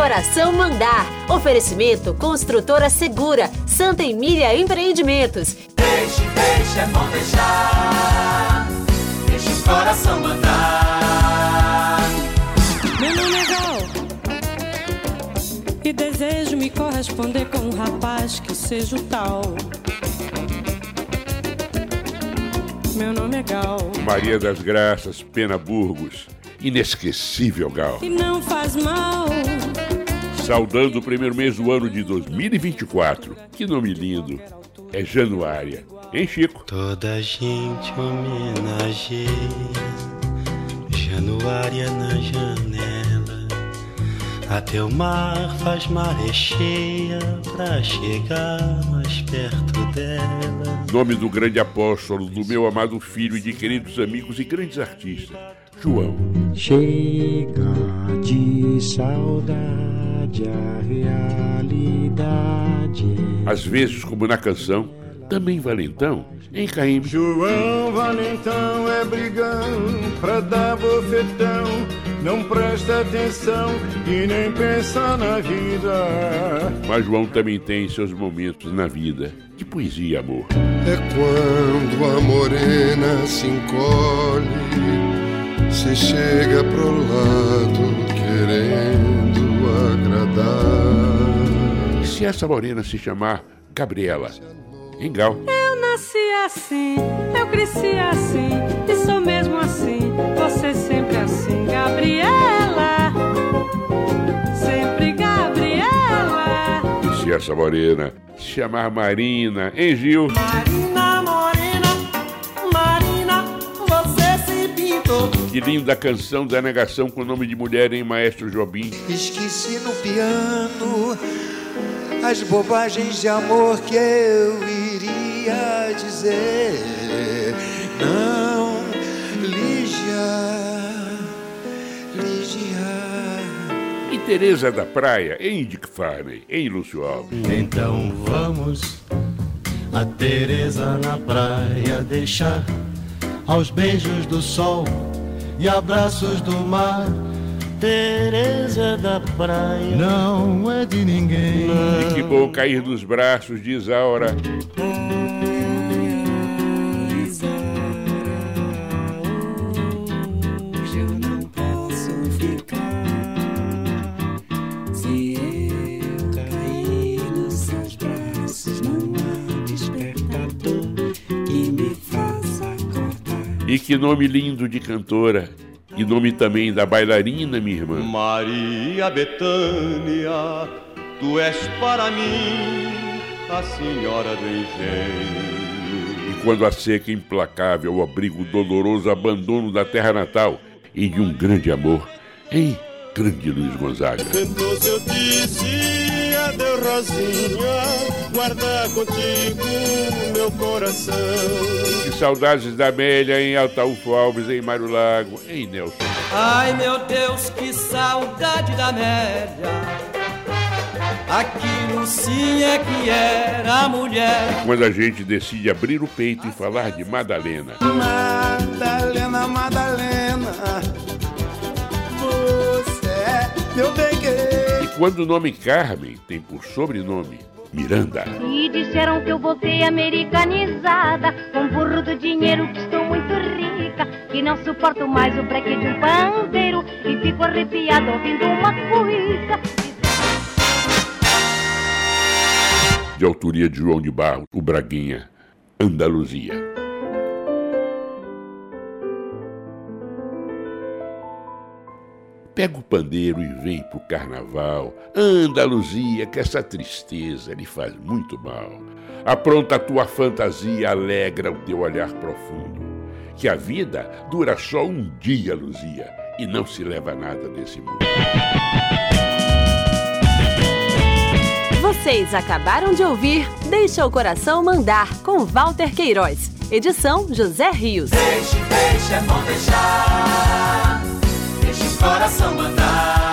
coração mandar. Oferecimento Construtora Segura, Santa Emília Empreendimentos. Deixe, deixe, é bom deixar. Deixe o coração mandar. Meu nome é Gal. E desejo me corresponder com um rapaz que seja o tal. Meu nome é Gal. Maria das Graças, Pena Burgos. Inesquecível, Gal. E não faz mal. Saudando o primeiro mês do ano de 2024. Que nome lindo. É Januária. Hein, Chico? Toda gente homenageia Januária na janela. Até o mar faz maré cheia pra chegar mais perto dela. Nome do grande apóstolo, do meu amado filho e de queridos amigos e grandes artistas, João. Chega de saudade a realidade. Às vezes, como na canção, também valentão, em Caim. João Valentão é brigão pra dar bofetão, não presta atenção e nem pensa na vida. Mas João também tem seus momentos na vida de poesia e amor. É quando a morena se encolhe, se chega pro lado querendo agradar. E se essa morena se chamar Gabriela? Em Gal. Eu nasci assim, eu cresci assim, e sou mesmo assim, você sempre assim, Gabriela. Sempre Gabriela. E se essa morena se chamar Marina? Em Gil. Marina Que linda canção da negação com o nome de mulher em Maestro Jobim. Esqueci no piano as bobagens de amor que eu iria dizer. Não, Lígia, Lígia. E Teresa da Praia, em Dick Farney, em Lúcio Alves. Então vamos a Teresa na praia deixar aos beijos do sol e abraços do mar. Teresa da praia não é de ninguém. E que bom cair dos braços de Isaura. E que nome lindo de cantora. E nome também da bailarina, minha irmã. Maria Betânia, tu és para mim a senhora do engenho. E quando a seca implacável, o abrigo doloroso, abandono da terra natal e de um grande amor, em grande Luiz Gonzaga. Então eu disse adeus, Rosinha, guarda contigo meu coração. Que saudades da Amélia em Altaúfo Alves, em Mário Lago, em Nelson. Ai meu Deus, que saudade da Amélia. Aquilo sim é que era mulher. Quando a gente decide abrir o peito e falar de Madalena. Madalena, Madalena, bem querer. E quando o nome Carmen tem por sobrenome Miranda. E disseram que eu voltei americanizada Com burro do dinheiro que estou muito rica Que não suporto mais o breque de um pandeiro E fico arrepiado ouvindo uma cuíca de autoria de João de Barro, o Braguinha, Andaluzia. Pega o pandeiro e vem pro carnaval. Andaluzia, que essa tristeza lhe faz muito mal. Apronta a tua fantasia, alegra o teu olhar profundo. Que a vida dura só um dia, Luzia, e não se leva nada desse mundo. Vocês acabaram de ouvir Deixa o Coração Mandar, com Walter Queiroz. Edição José Rios. Deixe, deixe, é bom deixar. Deixe o coração mandar.